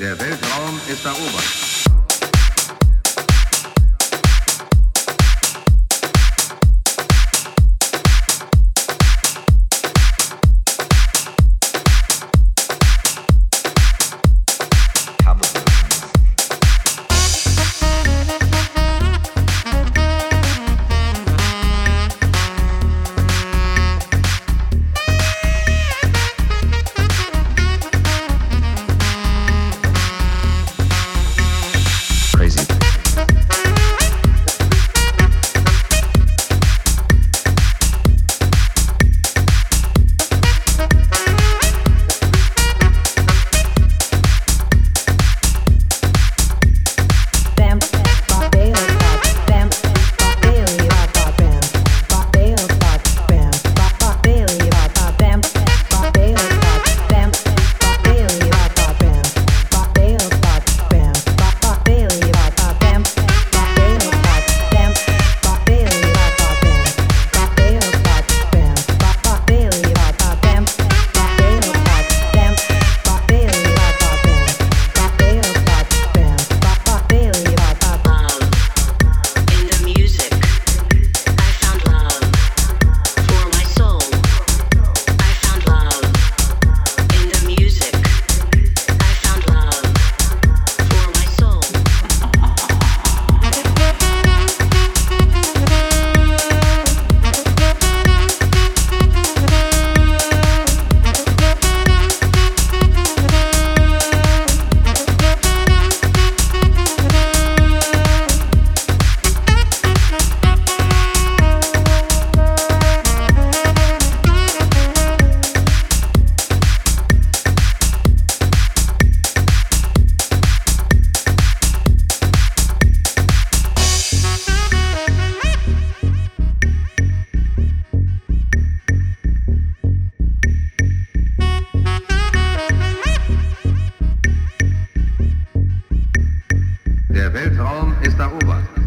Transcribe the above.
Der Weltraum ist erobert. Der Weltraum ist erobert.